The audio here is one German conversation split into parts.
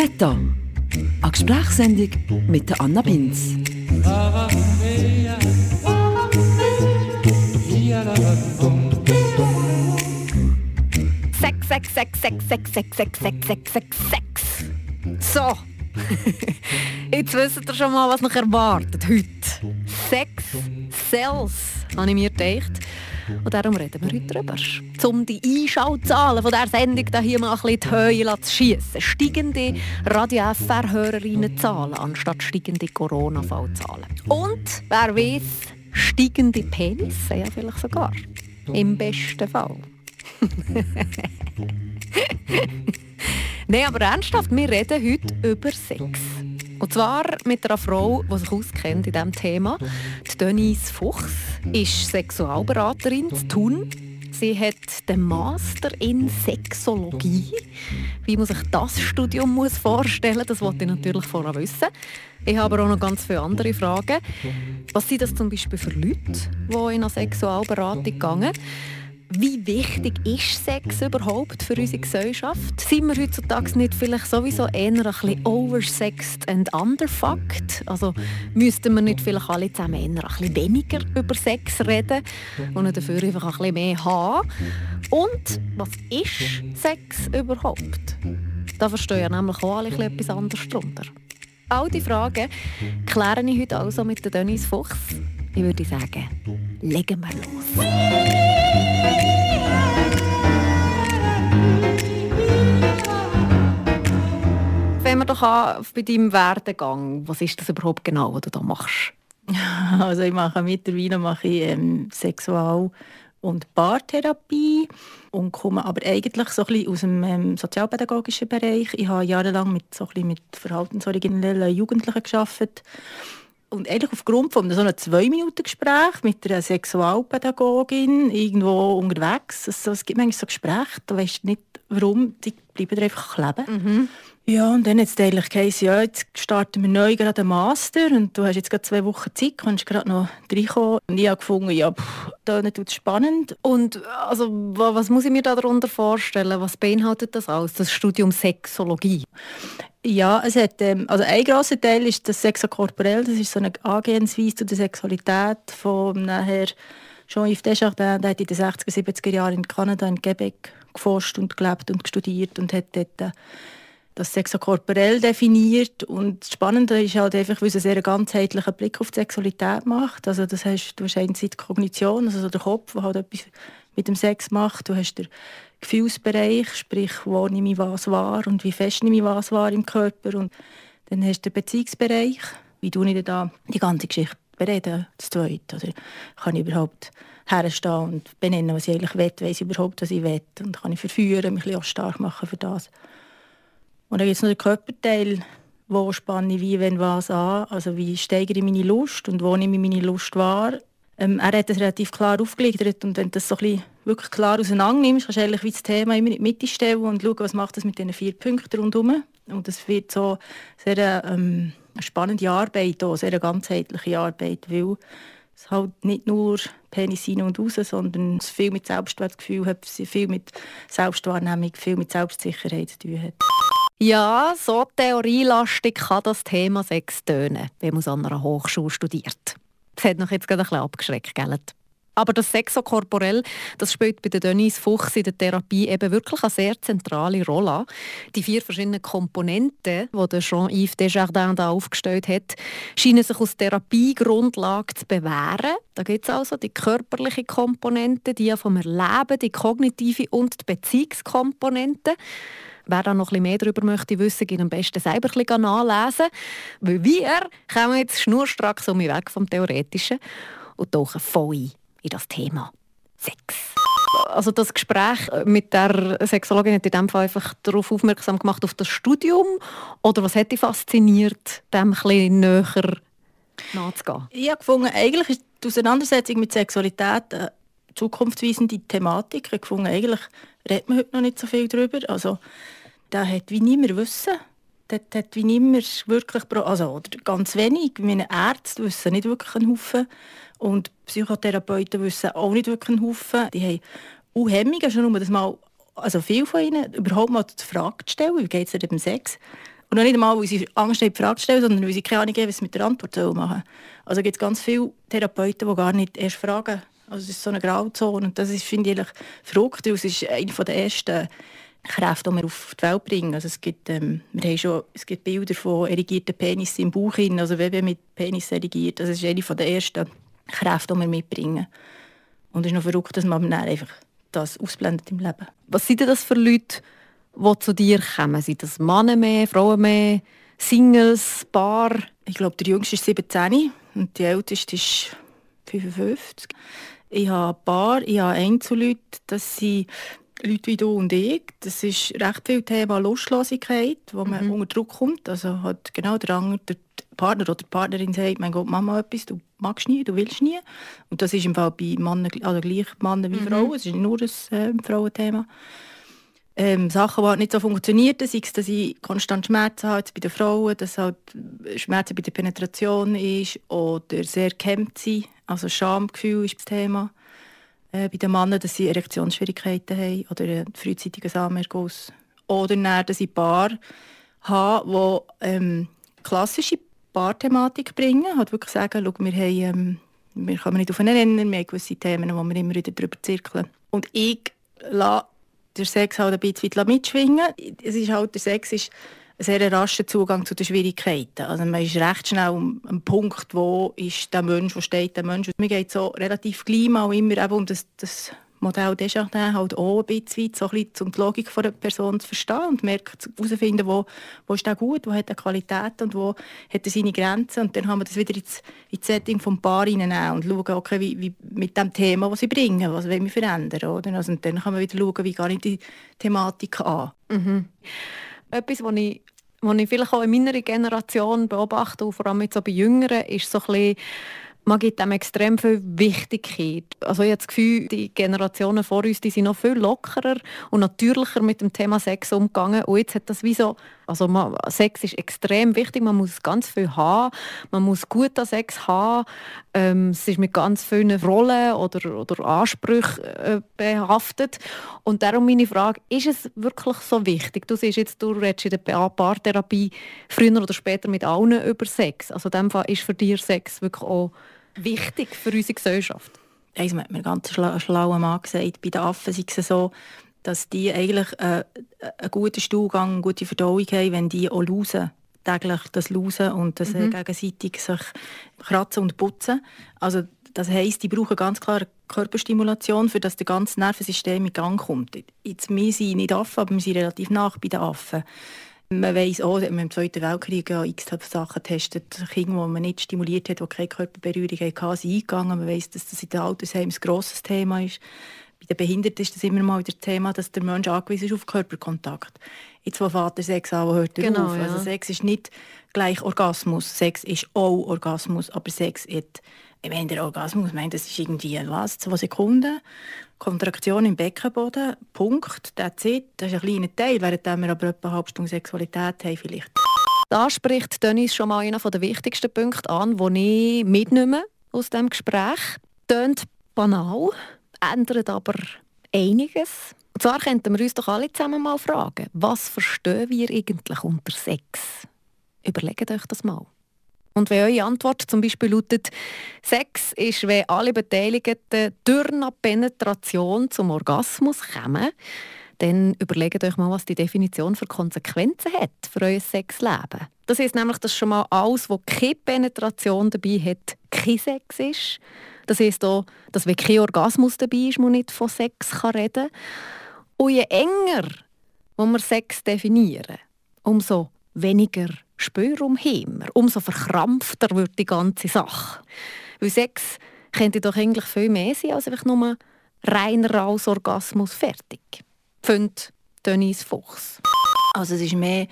Meta, eine Gesprächssendung mit Anna Binz. Sex, Sex, Sex, Sex, Sex, Sex, Sex, Sex, Sex, Sex, Sex. So. Jetzt wisst ihr schon mal, was noch erwartet heute. Sex Cells, habe ich mir gedacht. Und darum reden wir heute darüber. Um die Einschaltzahlen von dieser Sendung hier mal ein bisschen die Höhe zu schiessen. Steigende Radio-FR-Hörerinnenzahlen anstatt steigende Corona-Fallzahlen. Und, wer weiß, steigende Penisse, ja vielleicht sogar. Im besten Fall. Nein, aber ernsthaft, wir reden heute über Sex. Und zwar mit einer Frau, die sich auskennt in diesem Thema. Die Denise Fuchs ist Sexualberaterin zu Thun. Sie hat den Master in Sexologie. Wie man sich das Studium muss vorstellen das wollte ich natürlich vorher wissen. Ich habe aber auch noch ganz viele andere Fragen. Was sind das zum Beispiel für Leute, die in eine Sexualberatung gehen? Wie wichtig ist Sex überhaupt für unsere Gesellschaft? Sind wir heutzutage nicht vielleicht sowieso eher ein bisschen oversexed and underfucked? Also müssten wir nicht vielleicht alle zusammen eher ein bisschen weniger über Sex reden und dafür einfach ein bisschen mehr haben? Und was ist Sex überhaupt? Da verstehe ich nämlich auch alle etwas anderes darunter. All diese Fragen kläre ich heute also mit der Denise Fuchs. Ich würde sagen, legen wir los. Fangen wir doch an bei deinem Werdegang. Was ist das überhaupt genau, was du da machst? Also ich mache mittlerweile mache ich, ähm, Sexual- und Paartherapie und komme aber eigentlich so ein bisschen aus dem ähm, sozialpädagogischen Bereich. Ich habe jahrelang mit, so ein bisschen mit verhaltensoriginellen Jugendlichen gearbeitet und eigentlich aufgrund von so einem Zwei-Minuten-Gespräch mit einer Sexualpädagogin irgendwo unterwegs, also es gibt manchmal so Gespräche, da weißt du nicht, warum, die bleiben einfach kleben. Mhm. Ja, und dann es eigentlich geheißen, ja, jetzt starten wir neu gerade einen Master und du hast jetzt gerade zwei Wochen Zeit, kannst gerade noch reinkommen. Und ich habe gefunden, ja, pff, das ist spannend. Und also, was muss ich mir darunter vorstellen? Was beinhaltet das alles, das Studium Sexologie? Ja, es hat, ähm, also ein grosser Teil ist das Sexokorporell, das ist so eine Angehensweise zu der Sexualität von nachher Jean-Yves Desjardins, der hat in den 60er, 70er Jahren in Kanada, in Quebec geforscht und gelebt und studiert und hat dort äh, das sexokorporell definiert und das Spannende ist halt einfach, weil es einen sehr ganzheitlichen Blick auf die Sexualität macht. Also das heißt, du hast einerseits Kognition, also so der Kopf, der halt etwas mit dem Sex macht. Du hast den Gefühlsbereich, sprich, wo nehme ich was wahr und wie fest nehme ich was wahr im Körper. Und dann hast du den Beziehungsbereich, wie du da die ganze Geschichte bereden, zu zweit. Oder kann ich überhaupt herstehen und benennen, was ich eigentlich will, weiss ich überhaupt, was ich will und kann ich verführen, mich auch stark machen für das. Und dann gibt es noch den Körperteil, wo spanne ich wie, wenn was an, also wie steigere ich meine Lust und wo nehme ich meine Lust wahr. Ähm, er hat das relativ klar aufgelegt und wenn du das so ein bisschen wirklich klar auseinander nimmst, kannst du eigentlich wie das Thema immer in die Mitte stellen und schauen, was macht das mit diesen vier Punkten rundherum. Und das wird so sehr ähm, eine spannende Arbeit, auch, sehr eine ganzheitliche Arbeit, weil es halt nicht nur Penis rein und raus, sondern es viel mit Selbstwertgefühl hat, viel mit Selbstwahrnehmung, viel mit Selbstsicherheit zu tun hat. Ja, so theorielastig kann das Thema Sex tönen, wenn man an einer Hochschule studiert. Das hat noch jetzt gerade ein bisschen abgeschreckt, gell? Aber das Sexokorporell, das spielt bei der Denise Fuchs in der Therapie eben wirklich eine sehr zentrale Rolle. Die vier verschiedenen Komponenten, die Jean-Yves Desjardins da aufgestellt hat, scheinen sich aus Therapiegrundlage zu bewähren. Da gibt es also die körperliche Komponente, die vom Erleben, die kognitive und die Beziehungskomponente. Wer da noch ein mehr darüber möchte wissen, geht am besten selber ein bisschen nachlesen. Weil wir kommen jetzt schnurstracks um weg vom Theoretischen und tauchen voll ein in das Thema Sex. Also das Gespräch mit der Sexologin hat in dem Fall einfach darauf aufmerksam gemacht, auf das Studium? Oder was hat dich fasziniert, dem ein bisschen näher nachzugehen? Ich habe gefunden, eigentlich ist die Auseinandersetzung mit Sexualität eine zukunftsweisende Thematik. Ich habe gefunden, eigentlich redet man heute noch nicht so viel darüber. Also da hat wie niemand wissen. Das hat wie niemand wirklich, also oder ganz wenig. Meine Ärzte wissen nicht wirklich einen Haufen und Psychotherapeuten wissen auch nicht wirklich einen Haufen. Die haben auch Hemmungen, schon nur das mal, also viel von ihnen, überhaupt mal die Frage zu stellen, wie geht es dir beim Sex? Und noch nicht einmal, weil sie Angst haben, die Frage zu stellen, sondern weil sie keine Ahnung haben, was sie mit der Antwort machen Also gibt es ganz viele Therapeuten, die gar nicht erst fragen. Also es ist so eine Grauzone und das ist, finde ich, verrückt, weil es ist eine der ersten Kräfte, die wir auf die Welt bringen. Also es, gibt, ähm, wir haben schon, es gibt Bilder von erigierten Penissen im Bauch, also Weben mit Penis erigiert. Das ist eine der ersten Kräfte, die wir mitbringen. Und es ist noch verrückt, dass man einfach das ausblendet im Leben. Was sind denn das für Leute, die zu dir kommen? Sind das Männer mehr, Frauen mehr, Singles, Paar? Ich glaube, der Jüngste ist 17 und die Älteste ist 55. Ich habe ein Paar, ich habe Einzelleute, das sind Leute wie du und ich. Das ist recht viel Thema Lustlosigkeit, wo man mhm. unter Druck kommt. Also hat genau der, andere, der Partner oder die Partnerin sagt, mein Gott, Mama etwas, du magst nie, du willst nie. Und das ist im Fall bei Männern, also gleich Männer wie mhm. Frauen, es ist nur ein äh, Frauenthema ähm, Sachen, die halt nicht so funktionieren, sei es, dass ich konstant Schmerzen habe bei den Frauen, dass halt Schmerzen bei der Penetration ist oder sehr gehemmt sind, also Schamgefühl ist das Thema. Äh, bei den Männern, dass sie Erektionsschwierigkeiten haben oder einen frühzeitigen Samenerguss. Oder dann, dass ich Paar haben, die ähm, klassische Paarthematik bringen, halt wirklich sagen, schau, wir, haben, ähm, wir kommen nicht aufeinander, wir haben gewisse Themen, wo wir immer wieder darüber zirkeln. Und ich lasse der Sex halt ein bisschen mitschwingen. Es ist halt, der Sex ist sehr rascher Zugang zu den Schwierigkeiten. Also man ist recht schnell am, am Punkt, wo ist der Mensch, wo steht der Mensch. Mir geht so relativ gleich mal immer eben um das, das Modell Desjardins halt auch ein bisschen, so ein bisschen um die Logik der Person zu verstehen und merkt, herausfinden, wo, wo ist der gut, wo hat er Qualität und wo hat er seine Grenzen und dann haben wir das wieder ins, ins Setting vom Paar hineinnehmen und schauen, okay, wie, wie mit dem Thema, das sie bringen, was wollen wir verändern, oder? Also, und dann kann man wieder schauen, wie gehe ich die Thematik an. Mhm. Etwas, was ich was ich vielleicht auch in meiner Generation beobachte, und vor allem jetzt auch bei Jüngeren, ist so ein bisschen man gibt dem extrem viel Wichtigkeit. Also ich habe das Gefühl, die Generationen vor uns, die sind noch viel lockerer und natürlicher mit dem Thema Sex umgegangen. Und jetzt hat das wie so, also man, Sex ist extrem wichtig, man muss ganz viel haben, man muss gut an Sex haben. Ähm, es ist mit ganz vielen Rollen oder, oder Ansprüchen äh, behaftet. Und darum meine Frage, ist es wirklich so wichtig? Du siehst jetzt, du redest in der Paartherapie früher oder später mit allen über Sex. Also in dem Fall ist für dich Sex wirklich auch wichtig für unsere Gesellschaft? Eins hat mir ein ganz schla schlauer Mann gesagt, bei den Affen ist es so, dass die eigentlich äh, einen guten Stuhlgang, eine gute Verdauung haben, wenn die auch lausen täglich das Lausen und das äh, mhm. gegenseitig sich kratzen und putzen. Also das heisst, die brauchen ganz klar Körperstimulation, für dass das ganze Nervensystem in Gang kommt. Jetzt, wir sind nicht Affen, aber wir sind relativ nach bei den Affen. Man weiss auch, dass man im Zweiten Weltkrieg ja x Sachen getestet Kinder, die man nicht stimuliert hat, die keine Körperberührung hatten, sind eingegangen. Man weiss, dass das in den Altersheimen ein grosses Thema ist. Bei den Behinderten ist das immer mal wieder Thema, dass der Mensch angewiesen ist auf Körperkontakt. Jetzt, wo Vater Sex an, hört er genau, auf? Ja. Also Sex ist nicht gleich Orgasmus. Sex ist auch Orgasmus, aber Sex hat ich meine, der Orgasmus, meine, das ist irgendwie was, zwei Sekunden. Kontraktion im Beckenboden, Punkt, that's it. Das ist ein kleiner Teil, während wir aber etwa eine halbe Stunde Sexualität haben vielleicht. Da spricht Dennis schon mal einen der wichtigsten Punkte an, die ich mitnehme aus diesem Gespräch. Tönt banal, ändert aber einiges. Und zwar könnten wir uns doch alle zusammen mal fragen, was verstehen wir eigentlich unter Sex? Überlegt euch das mal. Und wenn eure Antwort zum Beispiel lautet, Sex ist, wenn alle Beteiligten durch eine Penetration zum Orgasmus kommen, dann überlegt euch mal, was die Definition für Konsequenzen hat für euer Sexleben. Das heißt nämlich, dass schon mal alles, wo keine Penetration dabei hat, kein Sex ist. Das heisst auch, dass wenn kein Orgasmus dabei ist, man nicht von Sex reden kann. Und je enger wo wir Sex definieren, umso weniger Spürraum haben wir, umso verkrampfter wird die ganze Sache. Weil Sex könnte doch eigentlich viel mehr sein als einfach nur reiner Orgasmus fertig. Findet Denise Fuchs. Also es ist mehr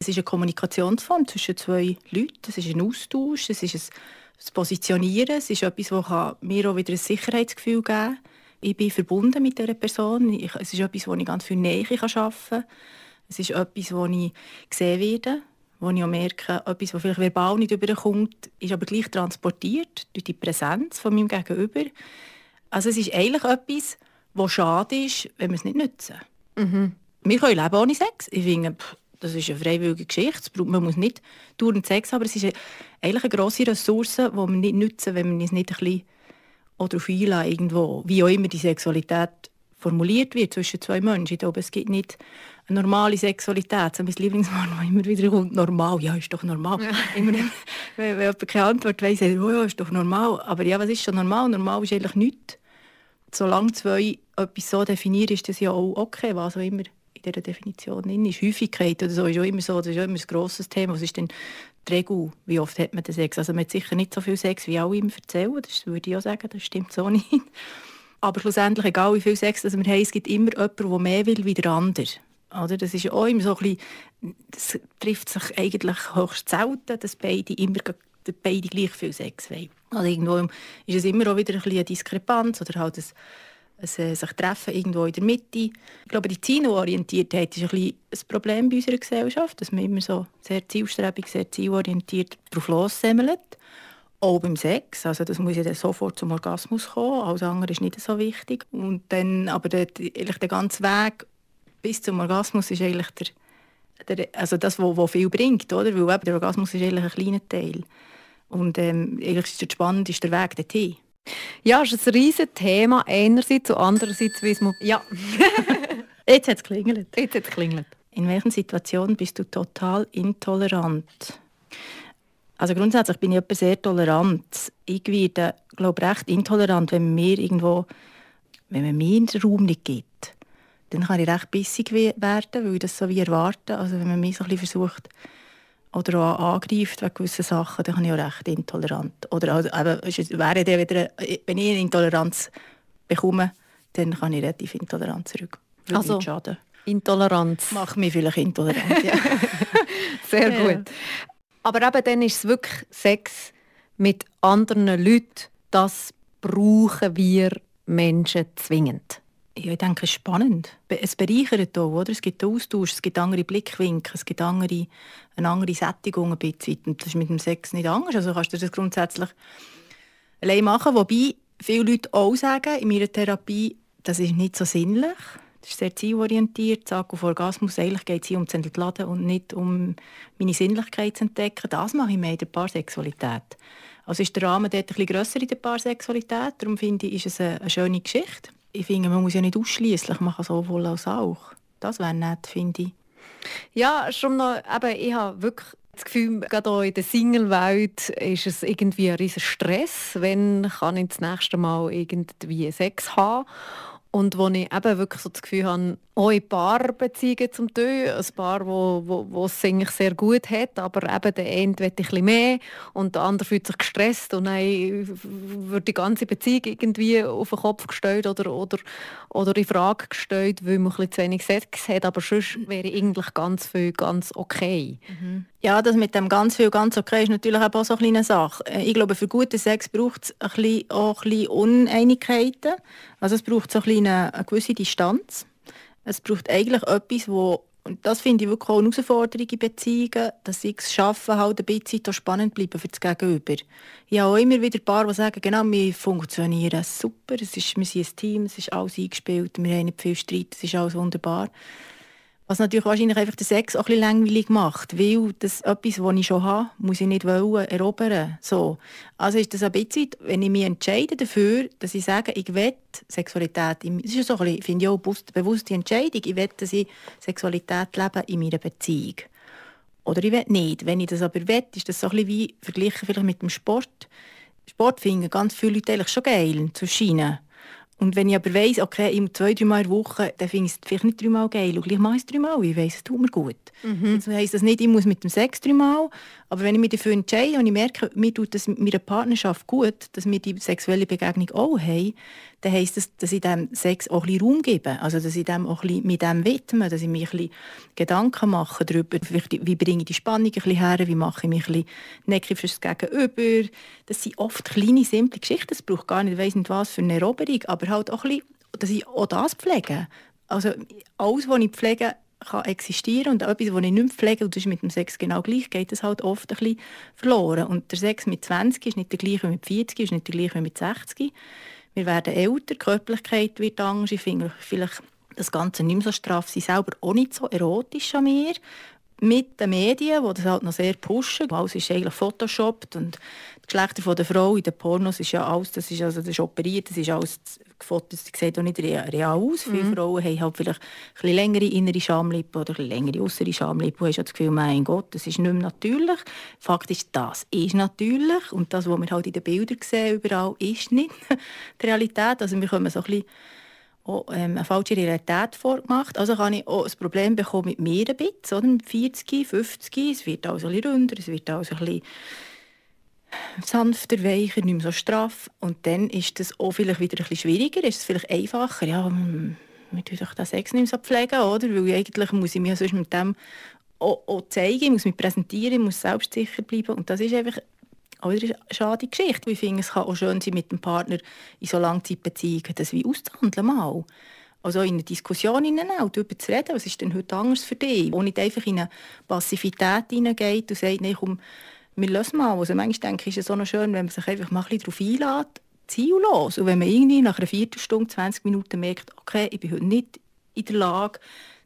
es ist eine Kommunikationsform zwischen zwei Leuten, es ist ein Austausch, es ist ein Positionieren, es ist etwas, das mir auch wieder ein Sicherheitsgefühl geben kann. Ich bin verbunden mit dieser Person, es ist etwas, wo ich ganz viel Nähe arbeiten kann. Es ist etwas, wo ich gesehen werde wo ich auch merke, etwas, was vielleicht verbal nicht überkommt, ist aber gleich transportiert durch die Präsenz von meinem Gegenüber. Also es ist eigentlich etwas, was schade ist, wenn wir es nicht nutzen. Mhm. Wir können leben ohne Sex. Ich finde, das ist eine freiwillige Geschichte. Man muss nicht dauernd Sex haben, aber es ist eigentlich eine grosse Ressource, die wir nicht nutzen, wenn man es nicht ein bisschen darauf einlassen, irgendwo, wie auch immer die Sexualität formuliert wird zwischen zwei Menschen. Ich glaube, es gibt nicht eine normale Sexualität. So mein Lieblingswort, das immer wieder kommt, normal. Ja, ist doch normal. Ja. Immer, wenn, wenn jemand keine Antwort weiss, sagt oh, ja, ist doch normal. Aber ja, was ist schon normal? Normal ist eigentlich nichts. Solange zwei etwas so definieren, ist das ja auch okay, was auch immer in dieser Definition drin ist. Häufigkeit oder so ist auch immer so, das ist auch immer ein grosses Thema. Was ist denn die Regel? Wie oft hat man den Sex? Also man hat sicher nicht so viel Sex, wie alle ihm erzählen. Das würde ich auch sagen, das stimmt so nicht. Aber schlussendlich, egal wie viel Sex wir haben, es gibt immer jemanden, der mehr will wie der andere. Oder? Das ist auch immer so ein bisschen, das trifft sich eigentlich höchst selten, dass beide immer beide gleich viel Sex wollen. Also irgendwo ist es immer auch wieder ein bisschen eine Diskrepanz oder halt ein, ein, äh, sich treffen irgendwo in der Mitte. Ich glaube, die Zielorientiertheit ist ein, ein Problem bei unserer Gesellschaft, dass man immer so sehr zielstrebig, sehr zielorientiert darauf lossemmelt. Auch beim Sex, also das muss ja dann sofort zum Orgasmus kommen, alles andere ist nicht so wichtig. Und dann, aber der, der ganze Weg bis zum Orgasmus ist eigentlich der, der also das, was viel bringt, oder? Weil eben der Orgasmus ist eigentlich ein kleiner Teil. Und ähm, eigentlich ist der spannend ist der Weg dorthin. Ja, es ist ein riesiges Thema einerseits und andererseits weiss man... Ja. Jetzt hat es geklingelt. Jetzt hat es geklingelt. In welchen Situationen bist du total intolerant? Also grundsätzlich bin ich etwa sehr tolerant. Ich werde, glaube recht intolerant, wenn mir irgendwo, wenn man mir den Raum nicht gibt. Dann kann ich recht bissig werden, weil ich das so wie erwarte. Also wenn man mich so ein bisschen versucht oder auch angreift wegen gewissen Sachen, dann bin ich auch recht intolerant. Oder also, eben, wäre dann wieder, wenn ich eine Intoleranz bekomme, dann kann ich relativ intolerant zurück. Würde also, schaden. Intoleranz. Macht mich vielleicht intolerant, ja. Sehr gut. Aber eben dann ist es wirklich Sex mit anderen Leuten, das brauchen wir Menschen zwingend. Ja, ich denke, es ist spannend. Es bereichert auch, oder? Es gibt Austausch, es gibt andere Blickwinkel, es gibt andere, eine andere Sättigung ein bisschen. Und das ist mit dem Sex nicht anders. Also kannst du das grundsätzlich allein machen. Wobei viele Leute auch sagen, in meiner Therapie, das ist nicht so sinnlich. Das ist sehr zielorientiert. Sag auf Orgasmus, eigentlich geht es hier um zu entladen und nicht um meine Sinnlichkeit zu entdecken. Das mache ich mehr in der Paarsexualität. Also ist der Rahmen dort ein bisschen grösser in der Paarsexualität. Darum finde ich, ist es eine, eine schöne Geschichte ich finde, man muss ja nicht ausschließlich machen, sowohl als auch. Das wäre nett, finde ich. Ja, schon noch, eben, ich habe wirklich das Gefühl, gerade auch in der Single-Welt ist es irgendwie ein riesen Stress, wenn kann ich das nächste Mal irgendwie Sex haben und wo ich eben wirklich so das Gefühl habe, auch in Paarbeziehungen zum Teil, ein Paar, wo, wo, wo es eigentlich sehr gut hat, aber eben der eine will ein bisschen mehr und der andere fühlt sich gestresst und dann wird die ganze Beziehung irgendwie auf den Kopf gestellt oder, oder, oder in Frage gestellt, weil man ein bisschen zu wenig Sex hat, aber sonst wäre eigentlich ganz viel ganz okay. Mhm. Ja, das mit dem ganz viel ganz okay ist natürlich auch so eine kleine Sache. Äh, ich glaube, für guten Sex braucht es auch ein bisschen Uneinigkeiten. Also es braucht so ein eine, eine gewisse Distanz. Es braucht eigentlich etwas, wo und das finde ich wirklich auch eine Herausforderung in Beziehungen, dass sie es schaffen, halt ein bisschen spannend bleiben für das Gegenüber. Ich habe auch immer wieder ein paar, die sagen, genau, wir funktionieren super, es ist, wir sind ein Team, es ist alles eingespielt, wir haben nicht viel Streit, es ist alles wunderbar. Was natürlich wahrscheinlich einfach den Sex auch ein bisschen langweilig macht, weil das etwas, was ich schon habe, muss ich nicht wollen, erobern. So. Also ist das ein bisschen, wenn ich mich entscheide dafür, dass ich sage, ich will Sexualität, das ist so ein bisschen, finde ich auch eine bewusste Entscheidung, ich will, dass ich Sexualität lebe in meiner Beziehung. Oder ich will nicht. Wenn ich das aber will, ist das so ein bisschen wie verglichen vielleicht mit dem Sport. Sport finden ganz viele Leute eigentlich schon geil, zu scheinen. Und wenn ich aber weiss, okay, im zwei, drei Mal in der Woche, dann finde ich es vielleicht nicht dreimal geil. Und gleich mache ich es dreimal. Ich weiss, es tut mir gut. Mhm. Jetzt heisst das nicht, ich muss mit dem Sex dreimal. Aber wenn ich mich dafür entscheide und ich merke, mir tut das meiner Partnerschaft gut, dass wir die sexuelle Begegnung auch haben, dann heisst das, dass ich dem Sex auch ein Raum gebe. Also, dass ich dem auch ein mit dem widme, dass ich mir Gedanken mache darüber, wie bringe ich die Spannung ein her, wie mache ich mich ein bisschen neckig fürs Gegenüber. Das sind oft kleine, simple Geschichten. Es braucht gar nicht, ich weiss nicht was für eine Eroberung, aber halt auch ein bisschen, dass ich auch das pflege. Also, alles, was ich pflege, kann existieren und etwas, das ich nicht mehr pflege, und das ist mit dem Sex genau gleich, geht es halt oft ein bisschen verloren. Und der Sex mit 20 ist nicht der gleiche wie mit 40, ist nicht der gleiche wie mit 60. Wir werden älter, die Körperlichkeit wird anders. Ich finde vielleicht das Ganze nicht mehr so straff, sie selber auch nicht so erotisch an mir. mit den Medien, die das halt noch sehr pushen. Alles ist eigentlich photoshoppt und die Geschlechter der Frau in den Pornos ist ja alles, das ist, also, das ist operiert, das ist alles Fotos, das sieht auch nicht real aus. Mhm. Viele Frauen haben halt vielleicht ein längere innere Schamlippen oder ein längere äußere Schamlippen und haben das Gefühl, mein Gott, das ist nicht mehr natürlich. Fakt ist, das ist natürlich und das, was wir halt in den Bildern sehen, überall, ist nicht die Realität. Also wir können so ein bisschen auch, ähm, eine falsche Realität vorgemacht. Also kann ich auch ein Problem bekommen mit mir ein bisschen, oder? mit 40, 50. Es wird also ein bisschen runder, es wird also ein bisschen sanfter, weicher, nicht mehr so straff. Und dann ist das auch vielleicht wieder ein bisschen schwieriger, ist es vielleicht einfacher. Ja, wir tun doch den Sex nicht mehr so pflegen, oder? Weil eigentlich muss ich mich sonst mit dem auch, auch zeigen, muss mich präsentieren, muss selbstsicher bleiben. Und das ist einfach auch wieder eine schade Geschichte. Ich finde, es kann auch schön sein, mit dem Partner in so Langzeitbeziehungen das wie auszuhandeln mal. Also in eine Diskussion hinein, darüber zu reden, was ist denn heute anders für dich? Wo nicht einfach in eine Passivität hineingeht und sagt, nee, komm, wir lassen mal. Also manchmal denke ich, ist es so noch schön, wenn man sich einfach mal ein darauf einlädt, ziellos. Und wenn man irgendwie nach einer Viertelstunde, 20 Minuten merkt, okay, ich bin heute nicht in der Lage,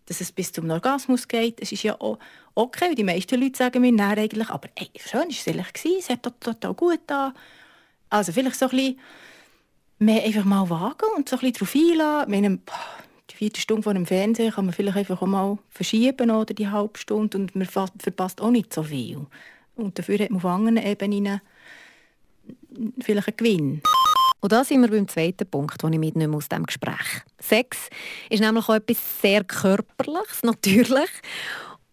dass es bis zum Orgasmus geht, es ist ja auch okay. Die meisten Leute sagen mir dann eigentlich, aber ey, schön war es ehrlich, es hat total gut da. Also vielleicht so ein bisschen mehr einfach mal wagen und so ein bisschen darauf einladen. die vierte Stunde vor dem Fernsehen kann man vielleicht einfach auch mal verschieben oder die halbe Stunde und man verpasst auch nicht so viel. Und dafür hat man auf anderen Ebenen vielleicht einen Gewinn. Und da sind wir beim zweiten Punkt, den ich mitnehme aus diesem Gespräch. Sex ist nämlich auch etwas sehr Körperliches, natürlich,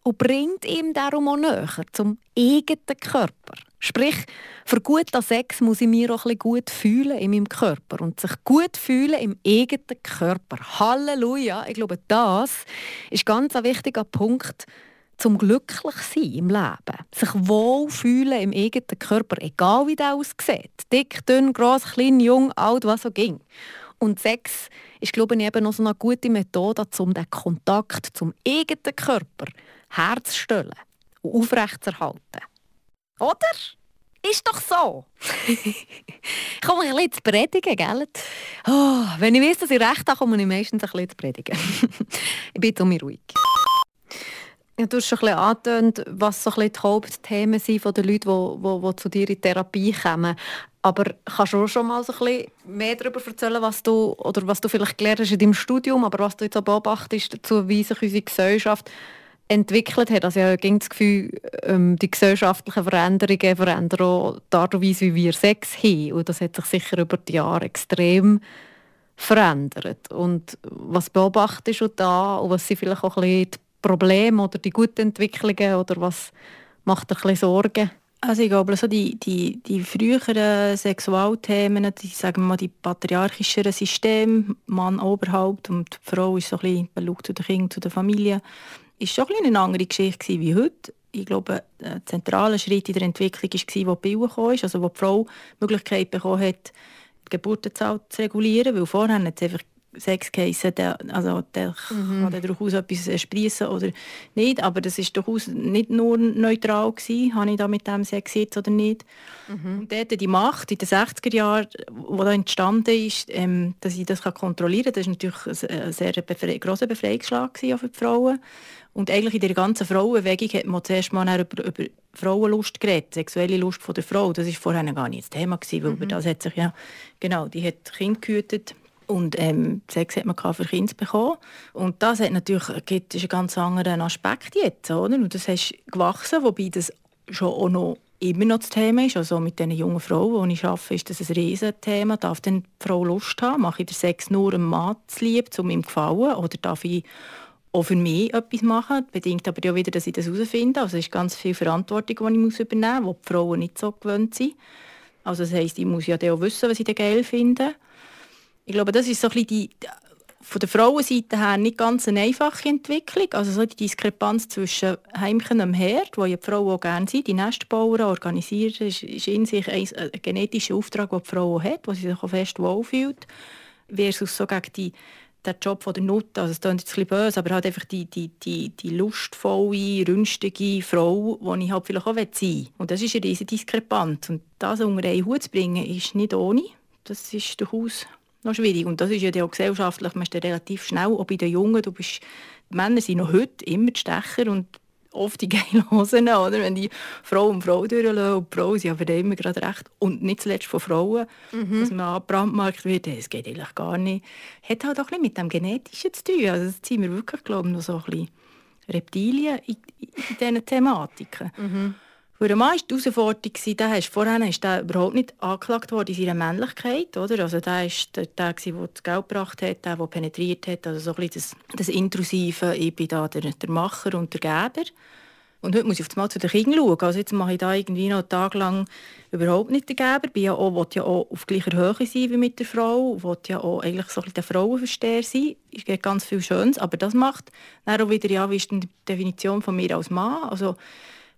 und bringt ihm darum auch näher zum eigenen Körper. Sprich, für guten Sex muss ich mich auch ein gut fühlen in meinem Körper und sich gut fühlen im eigenen Körper. Halleluja! Ich glaube, das ist ganz ein wichtiger Punkt, zum glücklich sein im Leben. Sich wohlfühlen im eigenen Körper, egal wie der aussieht. Dick, dünn, gross, klein, jung, alt, was so ging. Und Sex ist, glaube ich, eben noch so eine gute Methode, um den Kontakt zum eigenen Körper herzustellen und aufrechtzuerhalten. Oder? Ist doch so. ich komme ein bisschen zu predigen, gell? Oh, wenn ich weiß, dass ich recht habe, komme ich meistens ein bisschen zu predigen. ich bin um mich ruhig. Ja, du hast schon ein bisschen angetönt, was so ein bisschen die Hauptthemen sind von den Leuten, die, die, die zu dir in Therapie kommen. Aber kannst du schon mal so ein bisschen mehr darüber erzählen, was du, oder was du vielleicht gelernt hast in deinem Studium, aber was du jetzt auch beobachtest, dazu, wie sich unsere Gesellschaft entwickelt hat. Also ich habe das Gefühl, ähm, die gesellschaftlichen Veränderungen verändern auch Weise, wie wir Sex haben. Und das hat sich sicher über die Jahre extrem verändert. Und was beobachtest du da und was sind vielleicht auch ein bisschen die Probleme oder die guten Entwicklungen oder was macht dir ein Sorgen? Also ich glaube, so die, die, die früheren Sexualthemen, die, sagen wir mal, die patriarchischeren Systeme, Mann Oberhaupt und die Frau ist so ein bisschen zu den Kindern, zu der Familie, ist schon ein eine andere Geschichte wie heute. Ich glaube, der zentrale Schritt in der Entwicklung war, wo die Bille kam, also wo die Frau die Möglichkeit bekommen hat, die Geburtenzahl zu regulieren, weil vorher hat es einfach Sex geheissen, der, also der mhm. kann durchaus etwas sprießen oder nicht, aber das ist durchaus nicht nur neutral gewesen, habe ich da mit dem Sex jetzt oder nicht. Mhm. Und dort die Macht in den 60er Jahren, wo da entstanden ist, ähm, dass ich das kann kontrollieren kann, das war natürlich ein sehr befre grosser Befreiungsschlag für die Frauen. Und eigentlich in der ganzen Frauenbewegung hat man zuerst mal über, über Frauenlust geredet, sexuelle Lust von der Frau. Das war vorher gar nicht das Thema, gewesen, weil mhm. das hat sich ja, genau, die hat Kind gehütet und ähm, Sex hat man für Kinder bekommen. Und das hat natürlich, gibt, ist ein ganz anderer Aspekt jetzt. Oder? Und das ist gewachsen, wobei das schon auch noch immer noch das Thema ist. Also mit den jungen Frauen, die ich arbeite, ist das ein Riesenthema. Darf denn die Frau Lust haben? Mache ich den Sex nur einem Mann zu lieb, um ihm zu gefallen? Oder darf ich auch für mich etwas machen? Bedingt aber ja wieder, dass ich das herausfinde. Also es ist ganz viel Verantwortung, die ich übernehmen muss, die die Frauen nicht so gewöhnt sind. Also das heisst, ich muss ja auch wissen, was ich geil finde. Ich glaube, das ist so ein die, von der Frauenseite her nicht ganz eine einfache Entwicklung. Also so die Diskrepanz zwischen Heimchen und Herd, wo die Frauen auch gerne sind, die Nestbauern organisieren, ist, in sich ein, ein genetischer Auftrag, den die Frau hat, wo sie sich auch fest wohlfühlt, versus so gegen die der Job von der Nutte, also es klingt jetzt ein böse, aber halt einfach die, die, die, die lustvolle, rünstige Frau, die ich halt vielleicht auch sein will. Und das ist eine riesige Diskrepanz. Und das unter einen Hut zu bringen, ist nicht ohne. Das ist durchaus noch schwierig. Und das ist ja auch gesellschaftlich, man ist relativ schnell, auch bei den Jungen, du bist, die Männer sind noch heute immer die Stecher und oft die geilen Hosen, oder? wenn die Frau und Frau durchlassen und die Frauen sind aber immer gerade recht und nicht zuletzt von Frauen, mhm. dass man abbrandmarkt wird, das geht eigentlich gar nicht. Hat halt auch ein bisschen mit dem Genetischen zu tun. Also das sind wir wirklich, glaube ich, noch so ein bisschen Reptilien in, in, in diesen Thematiken. Mhm. Für einen Mann war die Herausforderung, der hast, vorher ist der überhaupt nicht angeklagt worden in seiner Männlichkeit. Oder? Also der war der, der, der das Geld gebracht hat, der, der penetriert hat. Also so ein das, das Intrusive, ich bin da der, der Macher und der Geber. Und heute muss ich auf Mal zu den Kindern schauen. Also jetzt mache ich da irgendwie noch tagelang überhaupt nicht den Geber. Ich ja auch, will ja auch auf gleicher Höhe sein wie mit der Frau. will ja auch eigentlich so ein der Frauenversteher sein. Es gibt ganz viel Schönes, aber das macht dann auch wieder, ja, wie ist die Definition von mir als Mann? Also,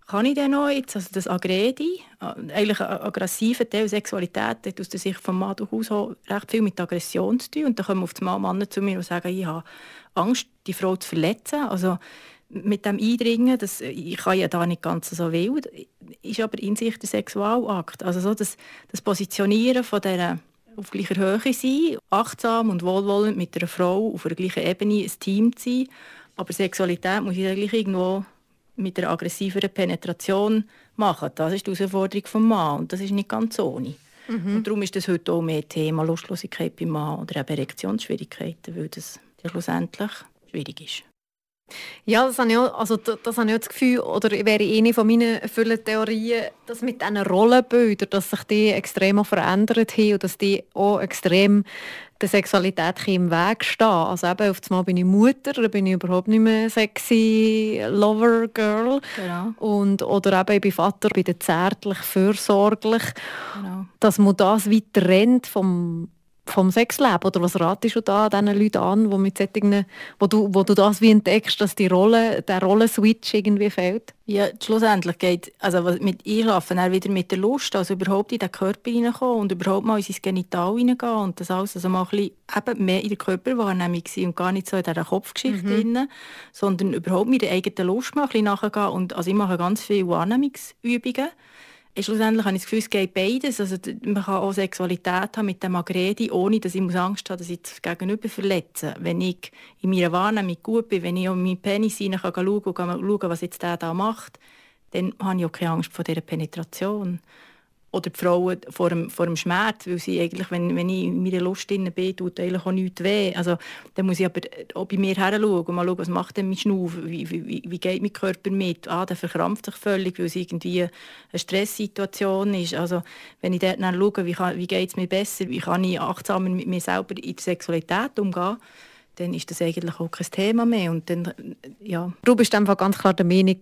kann ich denn noch jetzt, also das Agredi, eigentlich ein aggressiver Teil Sexualität, hat aus der Sicht des Mann durchaus auch recht viel mit Aggression zu tun. Und dann kommen auf Mal Männer zu mir und sagen, ich habe Angst, die Frau zu verletzen. Also mit dem Eindringen, das, ich kann ja da nicht ganz so wild, ist aber in sich der Sexualakt. Also so das, das Positionieren von dieser auf gleicher Höhe sein, achtsam und wohlwollend mit einer Frau auf einer gleichen Ebene ein Team zu sein. Aber Sexualität muss ich eigentlich irgendwo mit der aggressiveren Penetration machen. Das ist die Herausforderung des Mann und das ist nicht ganz ohne. Mhm. Und darum ist das heute auch mehr Thema Lustlosigkeit beim Mann oder eben Erektionsschwierigkeiten, weil das schlussendlich schwierig ist. Ja, das habe ich auch, also das habe ich das Gefühl, oder wäre eine von meinen vielen Theorien, dass mit diesen Rollenbildern, dass sich die extrem verändert haben und dass die auch extrem der Sexualität im Weg stehen. Also eben, auf einmal bin ich Mutter, dann bin ich überhaupt nicht mehr sexy Lover Girl. Genau. Und, oder eben, ich bin Vater, bin zärtlich, fürsorglich. Genau. Dass man das weiter rennt vom vom Sexleben? Oder was ratest du da diesen Leuten an, wo, mit solchen, wo, du, wo du das wie entdeckst, dass die Rolle, der Rollenswitch irgendwie fehlt? Ja, schlussendlich geht also mit Einschlafen auch wieder mit der Lust, also überhaupt in den Körper hineinkommen und überhaupt mal in sein Genital hineingehen und das alles also mal ein bisschen eben mehr in der Körperwahrnehmung sein und gar nicht so in dieser Kopfgeschichte mhm. Drin, sondern überhaupt mit der eigenen Lust mal ein bisschen nachgehen und also ich mache ganz viele Wahrnehmungsübungen schlussendlich habe ich das Gefühl, es geht beides. Also, man kann auch Sexualität haben mit dem Agredi, ohne dass ich Angst habe, dass ich das Gegenüber verletze. Wenn ich in meiner Wahrnehmung gut bin, wenn ich in meinen Penis hinein kann schauen und schauen, was jetzt der da macht, dann habe ich auch keine Angst vor dieser Penetration oder die Frauen vor dem, vor dem Schmerz, weil sie eigentlich, wenn, wenn ich in meiner Lust drin bin, tut eigentlich auch nichts weh. Also, dann muss ich aber auch bei mir her und mal schauen, was macht denn mein Schnuff, wie, wie, wie geht mein Körper mit. Ah, der verkrampft sich völlig, weil es irgendwie eine Stresssituation ist. Also, wenn ich dort dann schaue, wie, wie geht es mir besser, wie kann ich achtsamer mit mir selber in der Sexualität umgehen, dann ist das eigentlich auch kein Thema mehr. Und dann, ja. Du bist einfach ganz klar der Meinung,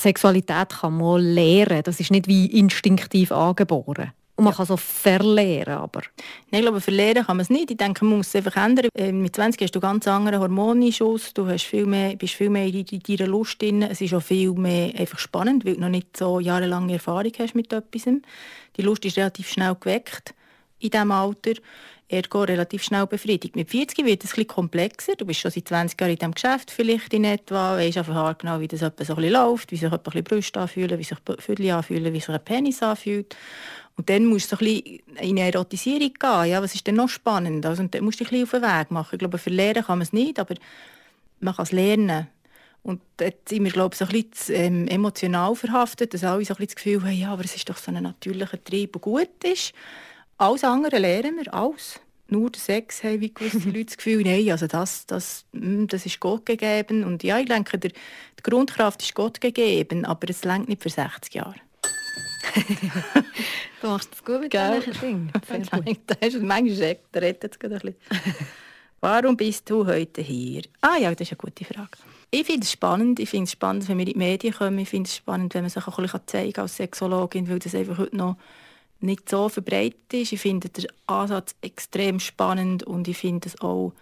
Sexualität kann man lernen. Das ist nicht wie instinktiv angeboren. Und man kann so verlernen, aber... Nein, ich glaube, verlernen kann man es nicht. Ich denke, man muss es einfach ändern. Ähm, mit 20 hast du ganz anderen Hormonschuss, du hast viel mehr, bist viel mehr in, deiner Lust drin. Es ist auch viel mehr einfach spannend, weil du noch nicht so jahrelange Erfahrung hast mit etwas. Die Lust ist relativ schnell geweckt in diesem Alter ergo relativ schnell befriedigt. Mit 40 wird es ein komplexer. Du bist schon seit 20 Jahren in diesem Geschäft vielleicht in etwa, weißt einfach genau, wie das etwa so bisschen läuft, wie sich etwa ein Brüste anfühlen, wie sich Viertel anfühlen, wie sich ein Penis anfühlt. Und dann musst du so ein bisschen in eine Erotisierung gehen. Ja, was ist denn noch spannend? Also, und dann musst du dich ein bisschen auf den Weg machen. Ich glaube, verlernen kann man es nicht, aber man kann es lernen. Und dort sind wir, glaube ich, so ein bisschen ähm, emotional verhaftet, dass alle so ein bisschen das Gefühl haben, ja, aber es ist doch so ein natürlicher Trieb, der gut ist. Alles andere lernen wir, alles. Nur der Sex haben wie gewisse Leute das Gefühl, nein, also das, das, hm, das ist Gott gegeben. Und ja, ich denke, der, die Grundkraft ist Gott gegeben, aber es längt nicht für 60 Jahre. du machst es gut mit diesen Dingen. Das ist manchmal rettet es ein bisschen. Warum bist du heute hier? Ah ja, das ist eine gute Frage. Ich finde es spannend. Ich finde es spannend, wenn wir in die Medien kommen. Ich finde es spannend, wenn man sich auch ein bisschen zeigen als Sexologin, weil das einfach heute noch nicht so verbreitet ist. Ich finde den Ansatz extrem spannend und ich finde es auch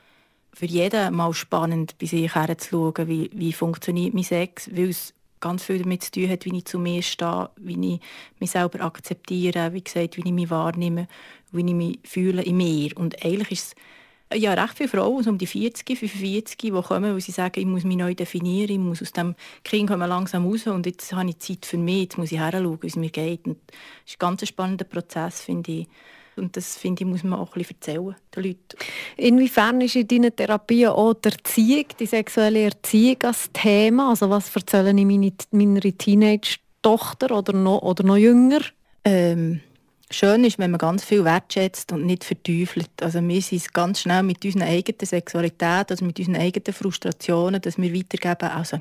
für jeden mal spannend, bei sich herzuschauen, wie, wie funktioniert mein Sex, weil es ganz viel damit zu tun hat, wie ich zu mir stehe, wie ich mich selber akzeptiere, wie gesagt, wie ich mich wahrnehme, wie ich mich fühle in mir. Und eigentlich ist es ja, recht viele Frauen, um die 40, 45, die kommen, weil sie sagen, ich muss mich neu definieren, ich muss aus dem Kind langsam raus und jetzt habe ich Zeit für mich, jetzt muss ich hinschauen, wie es mir geht. Und das ist ein ganz spannender Prozess, finde ich. Und das, finde ich, muss man auch ein bisschen erzählen den Leuten. Inwiefern ist in deinen Therapien auch die Erziehung, die sexuelle Erziehung als Thema? Also was erzählen ich meine, meiner Teenage-Tochter oder noch, oder noch jünger? Ähm, schön ist, wenn man ganz viel wertschätzt und nicht verteufelt. Also wir sind ganz schnell mit unserer eigenen Sexualität, also mit unseren eigenen Frustrationen, dass wir weitergeben. Also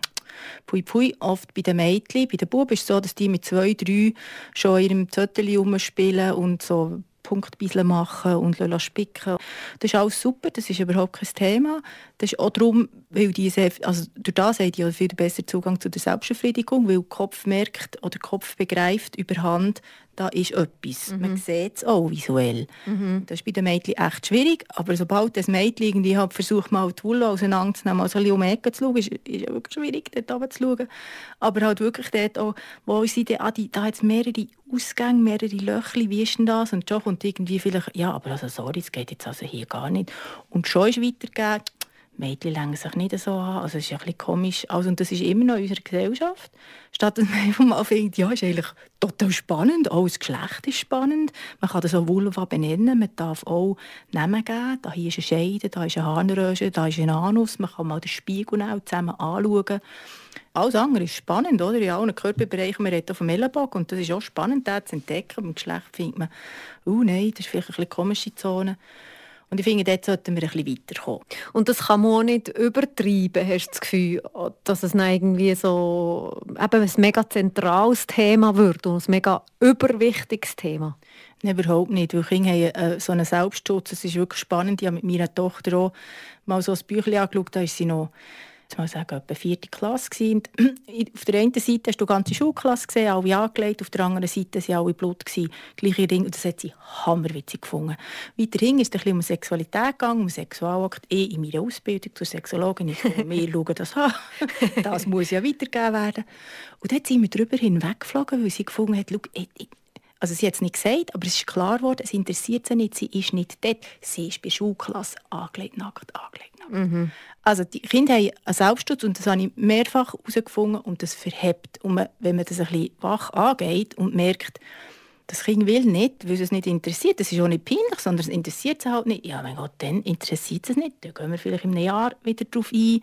pui pui, oft bei den Mädchen. Bei den Buben ist es so, dass die mit zwei, drei schon in ihrem Zettel rumspielen und so Punktbisle machen und spicken. Das ist alles super, das ist überhaupt kein Thema. Das ist auch darum, weil die sehr, also durch das haben die viel besseren Zugang zu der Selbstbefriedigung, weil der Kopf merkt oder der Kopf begreift überhand, da ist etwas. Mhm. Man sieht es auch visuell. Mhm. Das ist bei den Mädchen echt schwierig, aber sobald das Mädchen irgendwie hat versucht, mal die Wolle auseinanderzunehmen, also ein bisschen um die Ecke zu schauen, ist, es wirklich schwierig, dort oben zu schauen. Aber halt wirklich dort auch, wo sie dann, ah, die, da hat es mehrere Ausgänge, mehrere Löcher, wie ist denn das? Und schon kommt irgendwie vielleicht, ja, aber also sorry, es geht jetzt also hier gar nicht. Und schon ist weitergegeben, Mädchen längen sich nicht so an. Also es ist ja ein bisschen komisch. Also, und das ist immer noch in unserer Gesellschaft. Statt dass man einfach mal findet, ja, ist eigentlich total spannend. Auch das Geschlecht ist spannend. Man kann das auch Vulva benennen. Man darf auch Namen geben. Da hier ist eine Scheide, da ist eine Harnröhre, da ist ein Anus. Man kann mal den Spiegel zusammen anschauen. Alles andere ist spannend, oder? In allen Körperbereichen. Man redet vom Ellenbogen und das ist auch spannend, das zu entdecken. Beim Geschlecht findet man, oh nein, das ist vielleicht eine komische Zone. Und ich finde, dort sollten wir ein bisschen weiterkommen. Und das kann man auch nicht übertreiben, hast du das Gefühl, dass es irgendwie so eben ein mega zentrales Thema wird und ein mega überwichtiges Thema? Nein, überhaupt nicht, weil Kinder haben äh, so einen Selbstschutz. Es ist wirklich spannend. Ich habe mit meiner Tochter auch mal so ein Büchlein angeschaut, da ist sie noch jetzt mal sagen, etwa vierte Klasse gewesen. auf der einen Seite hast du die ganze Schulklasse gesehen, alle angelegt, auf der anderen Seite waren alle Blut. Gewesen. Gleiche Dinge, und das hat sie hammerwitzig gefunden. Weiterhin ist es ein bisschen um Sexualität gegangen, um Sexualakt. Ich in meiner Ausbildung zur Sexologin, ich wir schauen das an. das muss ja weitergegeben werden. Und dann sind wir darüber hinweggeflogen, weil sie gefunden hat, ich, ich, also sie hat es nicht gesagt, aber es ist klar geworden, es interessiert sie nicht, sie ist nicht dort. Sie ist bei Schulklasse angelegt, nackt, angelegt, nackt. Mhm. Also die Kinder haben einen Selbstschutz und das habe ich mehrfach herausgefunden und das verhebt. Und man, wenn man das ein bisschen wach angeht und merkt, das Kind will nicht, weil es nicht interessiert. Das ist auch nicht peinlich, sondern es interessiert es halt nicht. Ja, mein Gott, dann interessiert es nicht. Dann gehen wir vielleicht im Jahr wieder darauf ein.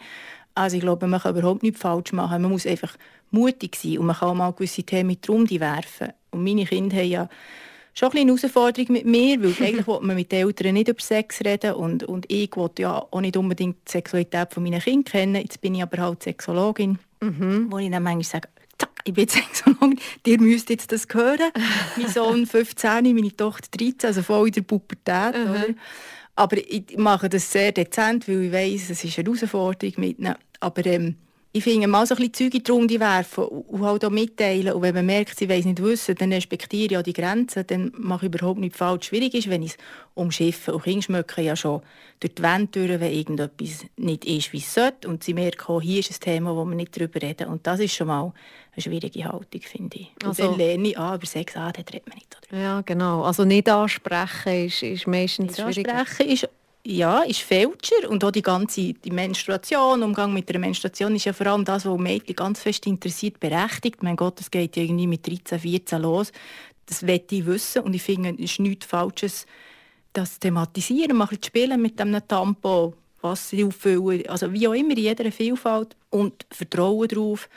Also ich glaube, man kann überhaupt nichts falsch machen. Man muss einfach mutig sein und man kann auch mal gewisse Themen mit Runde werfen. Und meine Kinder haben ja schon ein eine Herausforderung mit mir, weil eigentlich will man mit den Eltern nicht über Sex reden und, und ich will ja auch nicht unbedingt die Sexualität von meinen Kindern kennen. Jetzt bin ich aber halt Sexologin, mhm. wo ich dann manchmal sage, ich bin Sexologin, ihr müsst jetzt das hören. mein Sohn 15, meine Tochter 13, also voll in der Pubertät. Mhm. Aber ich mache das sehr dezent, weil ich weiss, es ist eine Herausforderung mit ihnen. Aber ähm, ich finde, mal so ein bisschen Zeug in die Runde werfen und halt auch mitteilen. Und wenn man merkt, sie weiß nicht wissen, dann respektiere ich auch die Grenzen. Dann mache ich überhaupt nicht falsch. Schwierig ist, wenn ich es umschiffe. Und Kinder schmecken ja schon durch die Wände durch, wenn irgendetwas nicht ist, wie es sollte. Und sie merken auch, hier ist ein Thema, wo wir nicht darüber reden. Und das ist schon mal eine schwierige Haltung, finde ich. Und also, dann lerne ich, ah, über Sex, ah, dort redet man nicht. Oder? Ja, genau. Also nicht ansprechen ist, ist meistens schwierig. Ansprechen ist ja, ist Fälscher und auch die ganze die Menstruation, Umgang mit der Menstruation ist ja vor allem das, was Mädchen ganz fest interessiert, berechtigt. Mein Gott, das geht irgendwie mit 13, 14 los. Das wette ich wissen und ich finde, es ist nichts Falsches, das thematisieren, mal zu spielen mit einem Tampon, was sie auffüllen, also wie auch immer, jeder Vielfalt und Vertrauen darauf,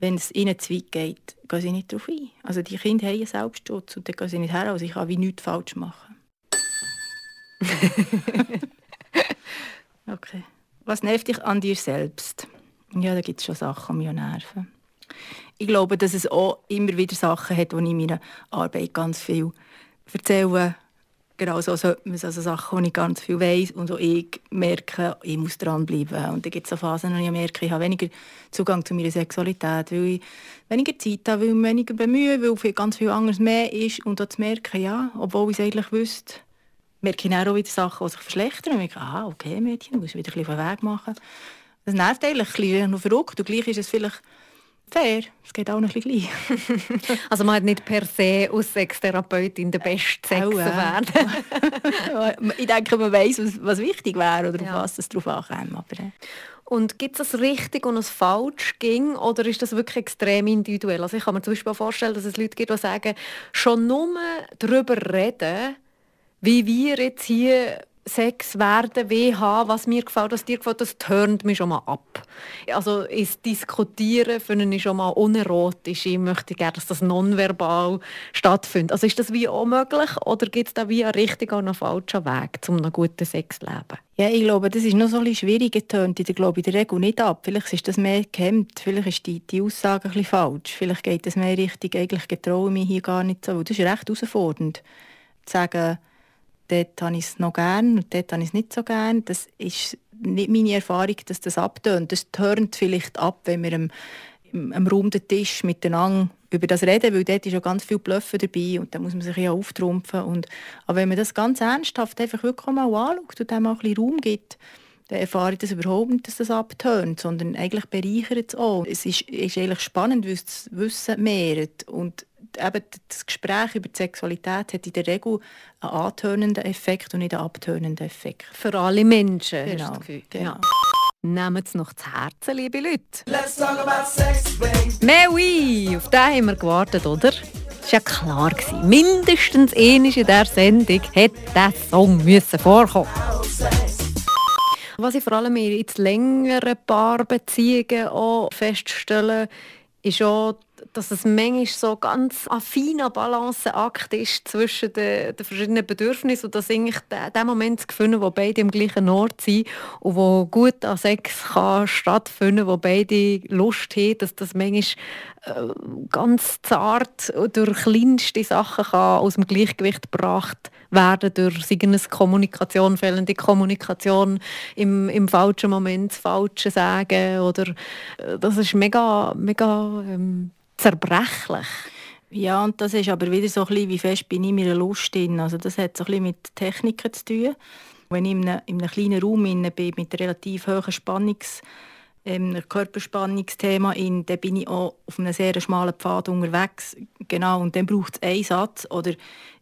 wenn es ihnen zu weit geht, gehen sie nicht darauf ein. Also die Kinder haben einen Selbstschutz und dann gehen sie nicht her, also ich kann wie nichts falsch machen. okay. Was nervt dich an dir selbst? Ja, da gibt es schon Sachen, die mich nerven. Ich glaube, dass es auch immer wieder Sachen hat, die ich in meiner Arbeit ganz viel erzähle. Genau so sollte man also Sachen, die ich ganz viel weiss und auch ich merke, ich muss dranbleiben. Und dann gibt es so Phasen, wo ich merke, ich habe weniger Zugang zu meiner Sexualität, weil ich weniger Zeit habe, weil ich weniger bemühe, weil ganz viel anderes mehr ist. Und auch zu merken, ja, obwohl ich es eigentlich wüsste, merke ich auch wieder Sachen, die sich verschlechtern. Und ich denke, ah, okay, Mädchen, muss wieder ein bisschen Weg machen. Das nervt eigentlich, ein bisschen noch verrückt. Und gleich ist es vielleicht fair. Es geht auch noch ein bisschen gleich. also man hat nicht per se als Sextherapeutin den besten Sex oh, werden. ich denke, man weiß, was, was wichtig wäre oder ja. auf was es darauf ankommt. Aber, äh. Und gibt es das richtig und das falsch ging oder ist das wirklich extrem individuell? Also ich kann mir zum Beispiel vorstellen, dass es Leute gibt, die sagen, schon nur darüber reden, wie wir jetzt hier Sex werden, haben, was mir gefällt, was dir gefällt, das turnt mich schon mal ab. Also ist Diskutieren für ihn schon mal unerotisch. Ich möchte gerne, dass das nonverbal stattfindet. Also ist das wie auch möglich oder gibt es da wie einen richtigen oder einen falschen Weg, um einen guten Sex zu leben? Ja, ich glaube, das ist noch so ein bisschen schwierig getönt. Ich in der Regel nicht ab. Vielleicht ist das mehr gehemmt. Vielleicht ist die, die Aussage ein bisschen falsch. Vielleicht geht das mehr richtig, eigentlich getraue mich hier gar nicht so. Das ist recht herausfordernd. Zu sagen, dort habe ich es noch gern und dort habe ich es nicht so gern. Das ist nicht meine Erfahrung, dass das abtönt. Das tönt vielleicht ab, wenn wir am, am runden Tisch miteinander über das reden, weil dort ist ja ganz viel Blöffen dabei und da muss man sich ja auftrumpfen. Und, aber wenn man das ganz ernsthaft einfach wirklich mal anschaut und dem auch ein bisschen Raum gibt, dann erfahre ich das überhaupt nicht, dass das abtönt, sondern eigentlich bereichert es auch. Es ist, ist eigentlich spannend, weil es das Wissen mehrt und eben das Gespräch über die Sexualität hat in der Regel einen antönenden Effekt und nicht einen abtönenden Effekt. Für alle Menschen, genau. hast du das Gefühl? Genau. Nehmt es noch zu Herzen, liebe Leute. Let's talk about sex, baby. Mais oui, auf den haben wir gewartet, oder? Das war ja klar. Gewesen. Mindestens einmal in dieser Sendung hätte dieser Song müssen vorkommen Was ich vor allem in jetzt längeren Paarbeziehungen auch feststelle, ist auch, dass es manchmal so ganz ein feiner Balanceakt ist zwischen den, den verschiedenen Bedürfnissen und dass eigentlich der, der Moment zu finden, wo beide am gleichen Ort sind und wo gut an Sex kann stattfinden, wo beide Lust haben, dass das manchmal äh, ganz zart durch kleinste Sachen kann aus dem Gleichgewicht gebracht werden durch seine Kommunikation, fehlende Kommunikation, im, im falschen Moment das Falsche sagen oder äh, das ist mega, mega ähm, zerbrechlich. Ja, und das ist aber wieder so ein bisschen, wie fest bin ich in meiner Lust drin. Also das hat so ein mit Techniken zu tun. Wenn ich in einem, in einem kleinen Raum bin, mit relativ hohen Spannungs- ähm, Körperspannungsthema in, dann bin ich auch auf einem sehr schmalen Pfad unterwegs. Genau, und dann braucht es einen Satz oder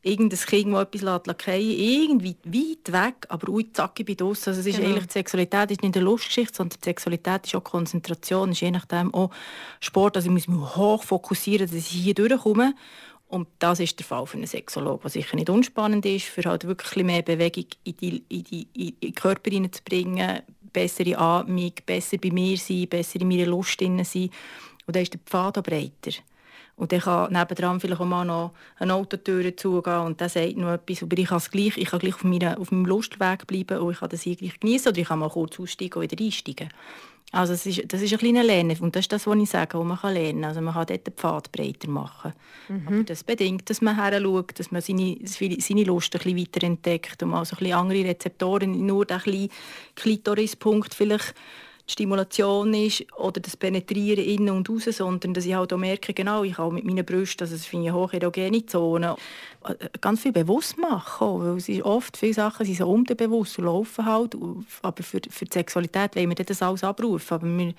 irgendein Kind, das etwas fallen irgendwie weit weg, aber ui, zack, ich bin draussen. Also es ist Genau. eigentlich, die Sexualität ist nicht eine Lustgeschichte, sondern die Sexualität ist auch Konzentration, ist je nachdem auch Sport. Also ich muss mich hoch fokussieren, dass ich hier durchkomme. Und das ist der Fall für einen Sexologen, was sicher nicht unspannend ist, für halt wirklich mehr Bewegung in, die, in, die, in den Körper hineinzubringen, bessere Atmung, besser bei mir sein, besser in meiner Lust sein. Und dann ist der Pfad auch breiter. Und dann kann nebendran vielleicht auch mal noch eine Autotür zugehen und der sagt noch etwas, aber ich kann gleich, ich kann gleich auf, meiner, auf meinem Lustweg bleiben und ich kann das hier gleich genießen oder ich kann mal kurz aussteigen und wieder einsteigen. Also es ist, das ist ein kleiner Lernen und das ist das, was ich sage, wo man kann lernen kann. Also man kann dort den Pfad breiter machen. Aber das bedingt, dass man her schaut, dass man seine, seine Lust ein bisschen weiter entdeckt und mal so ein bisschen andere Rezeptoren, nur der kleine Klitorispunkt vielleicht die Stimulation ist oder das Penetrieren innen und außen, sondern dass ich halt auch merke, genau, ich kann mit meinen Brüsten, also das finde ich eine hocherogene Zone, äh, ganz viel bewusst machen, auch, weil es ist oft, viele Sachen sind so unterbewusst und laufen halt, aber für, für die Sexualität wollen wir das alles abrufen, aber wir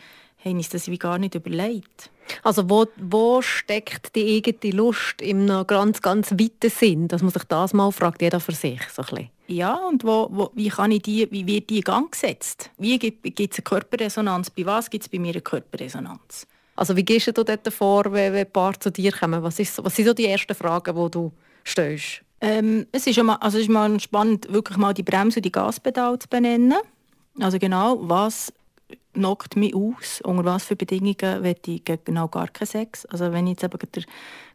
haben uns das wie gar nicht überlegt. Also wo, wo steckt die eigene Lust einem ganz, ganz weiten Sinn? Dass man sich das mal fragt, jeder für sich. So ein bisschen. Ja, und wo, wo, wie, kann ich die, wie wird die in Gang gesetzt? Wie gibt es eine Körperresonanz? Bei was gibt es bei mir eine Körperresonanz? Also wie gehst du dort vor, wenn, wenn ein Paar zu dir kommen? Was, ist, was sind so die ersten Fragen, die du stellst? Ähm, es ist, schon mal, also es ist mal spannend, wirklich mal die Bremse und die Gaspedale zu benennen. Also genau, was knockt mich aus, unter was für Bedingungen will ich genau gar keinen Sex. Also wenn ich jetzt eben den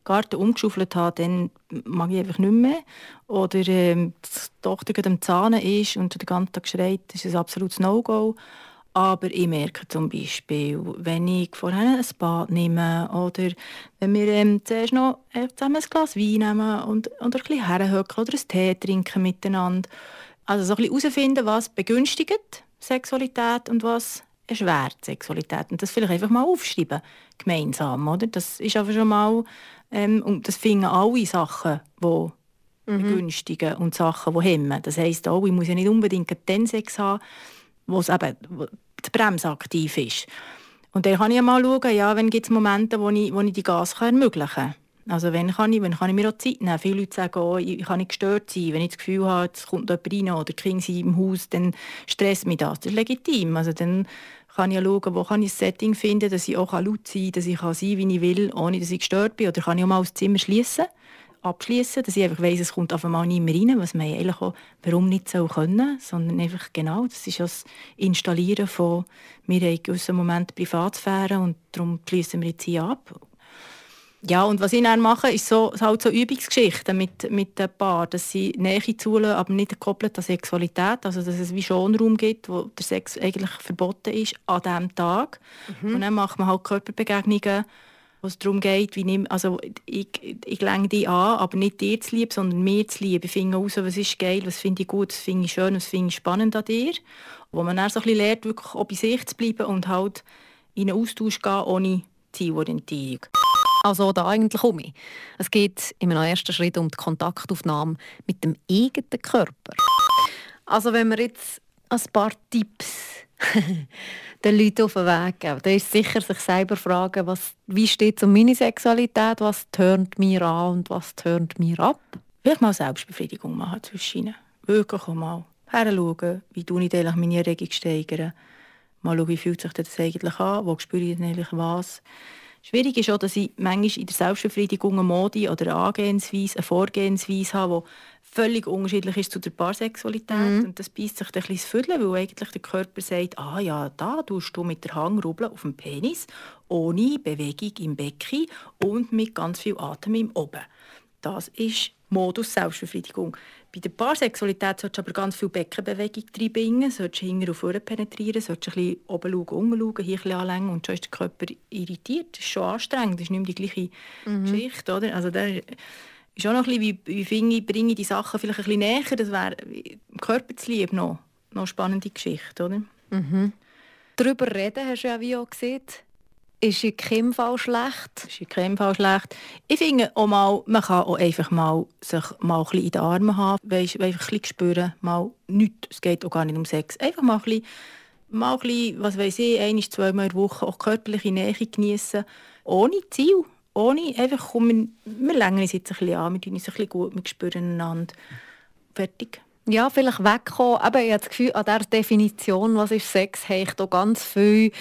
Garten umgeschaufelt habe, dann mag ich einfach nicht mehr. Oder ähm, die Tochter gerade am Zahnen ist und den ganzen Tag schreit, ist es ein absolutes No-Go. Aber ich merke zum Beispiel, wenn ich vorher ein Bad nehme oder wenn wir ähm, zuerst noch äh, zusammen ein Glas Wein nehmen und, und ein bisschen herhöckeln oder einen Tee trinken miteinander. Also so ein bisschen herausfinden, was begünstigt Sexualität und was erschwert Sexualität. Und das vielleicht einfach mal aufschreiben, gemeinsam. Oder? Das ist aber schon mal, ähm, und das finden alle Sachen, die begünstigen und Sachen, die hemmen. Das heisst auch, ich muss ja nicht unbedingt den Sex haben, wo es eben die Bremse aktiv ist. Und dann kann ich ja mal schauen, ja, wenn gibt es Momente, wo ich, wo ich die Gas kann ermöglichen kann. Also wenn kann, ich, wenn kann ich mir auch Zeit nehmen? Viele Leute sagen, oh, ich kann nicht gestört sein. Wenn ich das Gefühl habe, es kommt jemand rein oder die Kinder sind im Haus, dann stresst mich das. Das ist legitim. Also dann kann ich schauen, wo kann ich ein Setting finden, dass ich auch laut sein kann, dass ich kann sein wie ich will, ohne dass ich gestört bin. Oder kann ich auch mal das Zimmer schließen abschließen, dass ich einfach weiss, es kommt auf einmal nicht mehr rein, was man eigentlich auch, warum nicht so können, sondern einfach genau, das ist das Installieren von, wir haben in gewissen Momenten Privatsphäre und darum schließen wir jetzt hier ab. Ja, und was ich dann mache, ist so, halt so Übungsgeschichten mit, mit den Paar, dass sie Nähe zulassen, aber nicht gekoppelt an Sexualität, also dass es wie schon Raum gibt, wo der Sex eigentlich verboten ist an diesem Tag. Und dann macht man halt Körperbegegnungen, wo es darum geht, wie nimm, also ich, ich lenke dich an, aber nicht dir zu lieb, sondern mir zu lieb. Ich finde heraus, was ist geil, was finde ich gut, was finde ich schön, was finde ich spannend an dir. Wo man dann so ein bisschen lernt, wirklich auch bei sich zu bleiben und halt in einen Austausch gehen, ohne Zielorientierung. Also da eigentlich um. Es geht einem ersten Schritt um die Kontaktaufnahme mit dem eigenen Körper. Also wenn wir jetzt ein paar Tipps den Leuten auf den Weg geben, dann ist sicher sich selber fragen, was, wie steht es um meine Sexualität, was tönt mir an und was tönt mir ab. Vielleicht mal Selbstbefriedigung machen zwischen. Wirklich mal heranschauen, wie tue ich eigentlich meine Erregung steigern. Mal schauen, wie fühlt sich das eigentlich an, wo spüre ich eigentlich was. Schwierig ist auch, dass ich manchmal in der Selbstbefriedigung eine Mode oder eine Angehensweise, eine Vorgehensweise habe, die völlig unterschiedlich ist zu der Paarsexualität. Und das beißt sich ein bisschen ins Viertel, weil eigentlich der Körper sagt, ah ja, da tust du mit der Hangrubel auf dem Penis, ohne Bewegung im Becken und mit ganz viel Atem im Oben. Das ist Modus Selbstbefriedigung. Bei der Paarsexualität solltest du aber ganz viel Beckenbewegung reinbringen, solltest hinten und vorne penetrieren, solltest ein bisschen oben schauen, unten schauen, hier ein bisschen anlängen und schon ist der Körper irritiert. Das ist schon anstrengend, das ist nicht mehr die gleiche Geschichte. Oder? Also der ist auch noch ein bisschen, wie, wie finde ich, bringe ich die Sachen vielleicht ein bisschen näher, das wäre im Körper zu lieb noch, noch eine spannende Geschichte. Oder? Darüber reden, hast du ja wie auch gesehen, ist in keinem Fall schlecht. Ist in keinem Fall schlecht. Ich finde auch mal, man kann auch einfach mal sich mal ein bisschen in den Armen haben, weißt, einfach ein bisschen spüren, mal nichts, es geht auch gar nicht um Sex, einfach mal ein bisschen, mal ein bisschen, was weiß ich, ein, zweimal in der Woche auch körperliche Nähe genießen, ohne Ziel, ohne, einfach komm, wir, wir längen uns jetzt ein bisschen an, wir tun uns ein bisschen gut, wir spüren einander, fertig. Ja, vielleicht wegkommen. Aber ich habe das Gefühl, an dieser Definition, was ist Sex, habe ich da ganz viel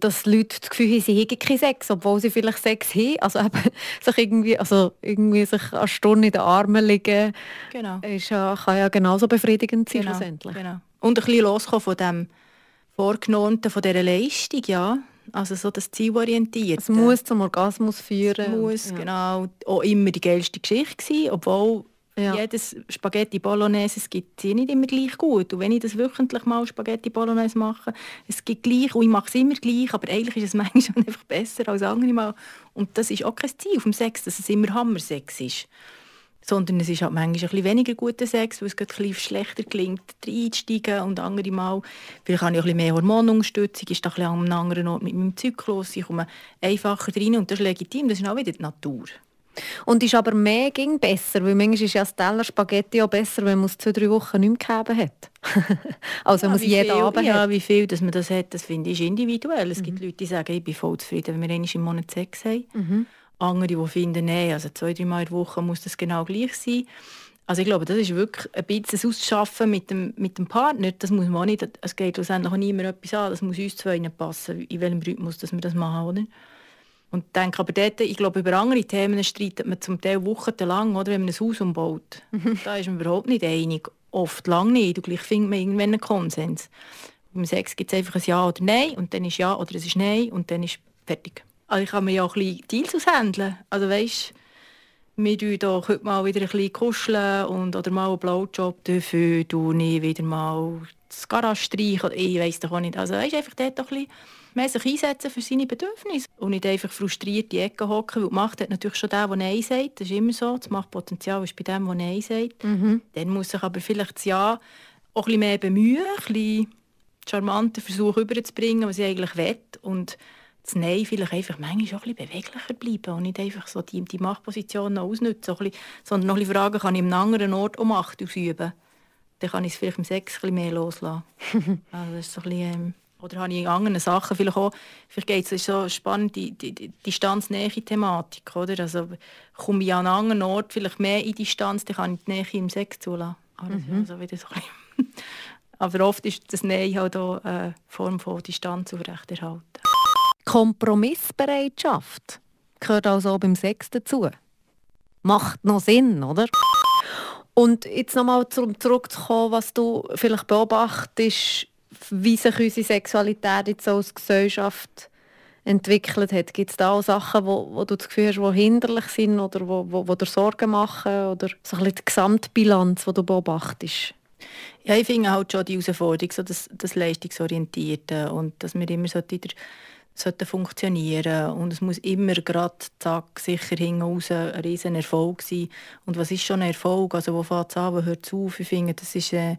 dass Leute das Gefühl haben, sie hätten keinen Sex, obwohl sie vielleicht Sex haben. Also eben, sich irgendwie, also irgendwie sich eine Stunde in den Armen liegen, Genau. ist ja, kann ja genauso befriedigend sein schlussendlich. Genau. Und ein bisschen loskommen von dem Vorgenormten, von dieser Leistung, ja. Also so das Zielorientierte. Es muss zum Orgasmus führen. muss, ja. genau. Auch immer die geilste Geschichte sein, obwohl Ja. jedes Spaghetti Bolognese, es gibt sie nicht immer gleich gut. Und wenn ich das wöchentlich mal Spaghetti Bolognese mache, es gibt gleich und ich mache es immer gleich, aber eigentlich ist es manchmal einfach besser als andere Mal. Und das ist auch kein Ziel vom Sex, dass es immer Hammersex ist. Sondern es ist halt manchmal ein bisschen weniger guter Sex, weil es gerade ein bisschen schlechter gelingt, reinzusteigen und andere Mal, vielleicht habe ich auch ein bisschen mehr Hormonunterstützung, ist da ein bisschen an einem anderen Ort mit meinem Zyklus, ich komme einfacher rein und das ist legitim, das ist auch wieder die Natur. Und ist aber mehr ging besser, weil manchmal ist ja das Teller Spaghetti auch besser, wenn man es zwei, drei Wochen nicht mehr gegeben hat. also wenn man es wie jeden viel, Abend ja, hat. wie viel dass man das hat, das finde ich individuell. Es Mhm. gibt Leute, die sagen, ich bin voll zufrieden, wenn wir einmal im Monat Sex haben. Mhm. Andere, die finden, nein, also zwei, drei Mal in der Woche muss das genau gleich sein. Also ich glaube, das ist wirklich ein bisschen das Ausschaffen mit dem, mit dem Partner. Das muss man auch nicht, es geht schlussendlich auch niemand etwas an. Das muss uns zwei passen, in welchem Rhythmus dass wir das machen, oder? Und ich denke aber dort, ich glaube, über andere Themen streitet man zum Teil wochenlang, oder, wenn man ein Haus umbaut. Da ist man überhaupt nicht einig. Oft lang nicht. Und gleich findet man irgendwann einen Konsens. Beim Sex gibt es einfach ein Ja oder Nein und dann ist Ja oder es ist Nein und dann ist fertig. Also ich kann mir ja auch ein bisschen Deals aushandeln. Also weißt, wir tun doch heute mal wieder ein bisschen kuscheln und, oder mal einen Blowjob dafür, du nie wieder mal das Garage streichen. oder Ich weiss doch auch nicht. Also weißt, einfach dort ein bisschen mehr sich einsetzen für seine Bedürfnisse und nicht einfach frustriert in die Ecke hocken, weil die Macht hat natürlich schon der, der Nein sagt. Das ist immer so. Das Machtpotenzial ist bei dem, der Nein sagt. Dann muss sich aber vielleicht das Ja auch ein bisschen mehr bemühen, ein bisschen charmanten Versuch rüberzubringen, was ich eigentlich will. Und das Nein vielleicht einfach manchmal auch ein bisschen beweglicher bleiben und nicht einfach so die, die Machtposition noch ausnutzen, so bisschen, sondern noch ein bisschen fragen, kann ich an einem anderen Ort auch Macht ausüben? Dann kann ich es vielleicht im Sex ein bisschen mehr loslassen. also das ist so ein bisschen, ähm, oder habe ich in anderen Sachen vielleicht auch, vielleicht geht es, so spannend, die, die, die Distanz-Nähe-Thematik, oder? Also komme ich an einen anderen Ort vielleicht mehr in Distanz, dann kann ich die Nähe im Sex zulassen. Also, also wieder so. Aber oft ist das Nein halt auch eine Form von Distanz aufrechterhalten. Kompromissbereitschaft gehört also auch beim Sex dazu. macht noch Sinn, oder? Und jetzt nochmal zurückzukommen, was du vielleicht beobachtest, wie sich unsere Sexualität jetzt als Gesellschaft entwickelt hat. Gibt es da auch Sachen, wo, wo du das Gefühl hast, die hinderlich sind oder wo, wo, wo dir Sorgen machen? Oder so ein die Gesamtbilanz, die du beobachtest? Ja, ich finde halt schon die Herausforderung, so das, das Leistungsorientierte und dass wir immer so wieder sollten funktionieren und es muss immer gerade zack sicher hinten raus ein riesen Erfolg sein und was ist schon ein Erfolg also wo fängt es an wo hört es auf ich finde das ist äh,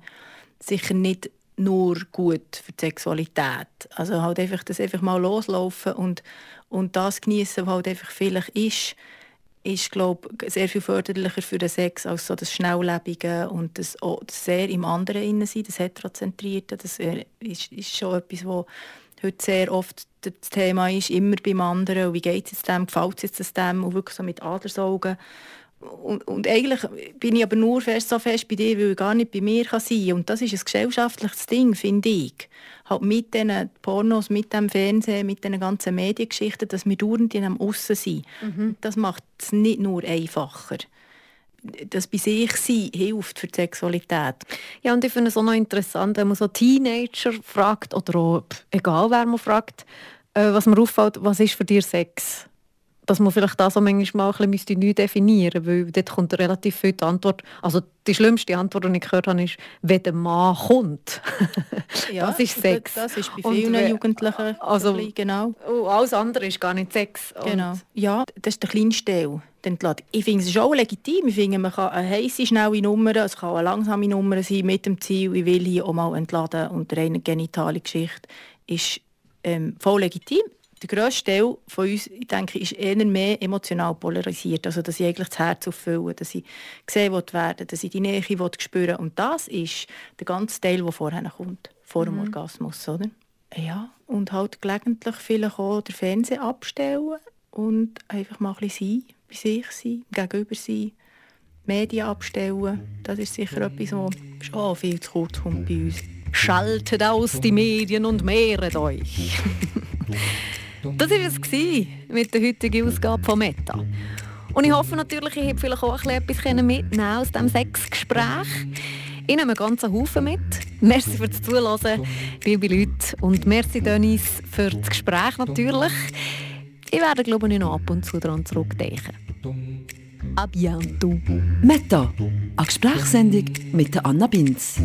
sicher nicht nur gut für die Sexualität. Also halt einfach das einfach mal loslaufen und, und das genießen, was halt einfach vielleicht ist, ist glaube sehr viel förderlicher für den Sex als so das Schnelllebige und das, auch das sehr im anderen innen sein, das heterozentrierte. Das ist, ist schon etwas, was heute sehr oft das Thema ist, immer beim anderen. Und wie geht es dem, gefällt es dem und wirklich so mit Adlersaugen und, und, eigentlich bin ich aber nur fest, so fest bei dir, weil ich gar nicht bei mir kann sein kann. Und das ist ein gesellschaftliches Ding, finde ich. Halt mit diesen Pornos, mit dem Fernsehen, mit diesen ganzen Mediengeschichten, dass wir dauernd in einem Aussen sind. Mhm. Das macht es nicht nur einfacher. Das bei sich sein hilft für die Sexualität. Ja, und ich finde es auch noch interessant, wenn man so Teenager fragt, oder auch, egal wer man fragt, äh, was mir auffällt, was ist für dich Sex? Dass man vielleicht das auch manchmal ein bisschen neu definieren müsste, weil dort kommt relativ viel die Antwort, also die schlimmste Antwort, die ich gehört habe, ist, wenn der Mann kommt. ja, das ist Sex. Das ist bei vielen Und, Jugendlichen also, genau. Oh, alles andere ist gar nicht Sex. Genau. ja, das ist der kleinste Teil. Ich finde es schon legitim. Ich finde, man kann eine heisse, schnelle Nummer, es kann eine langsame Nummer sein mit dem Ziel, ich will hier auch mal entladen und eine genitale Geschichte ist ähm, voll legitim der grösste Teil von uns, ich denke, ist eher mehr emotional polarisiert. Also, dass ich eigentlich das Herz auffüllen dass ich gesehen werden dass ich die Nähe spüren Und das ist der ganze Teil, der vorher kommt, vor dem mhm. Orgasmus. Oder? Ja, und halt gelegentlich vielleicht auch den Fernseher abstellen und einfach mal ein bisschen sein, bei sich sein, gegenüber sein. Medien abstellen, das ist sicher etwas, was schon viel zu kurz kommt bei uns. Schaltet aus die Medien und mehret euch. Das war es mit der heutigen Ausgabe von Meta. Und ich hoffe natürlich, ich habe vielleicht auch etwas mitnehmen aus diesem Sexgespräch. Ich nehme einen ganzen Haufen mit. Merci fürs Zuhören, liebe Leute. Und merci, Dennis, für das Gespräch natürlich. Ich werde, glaube ich, noch ab und zu daran zurückdenken. A bientôt. Meta, eine Gesprächssendung mit Anna Binz.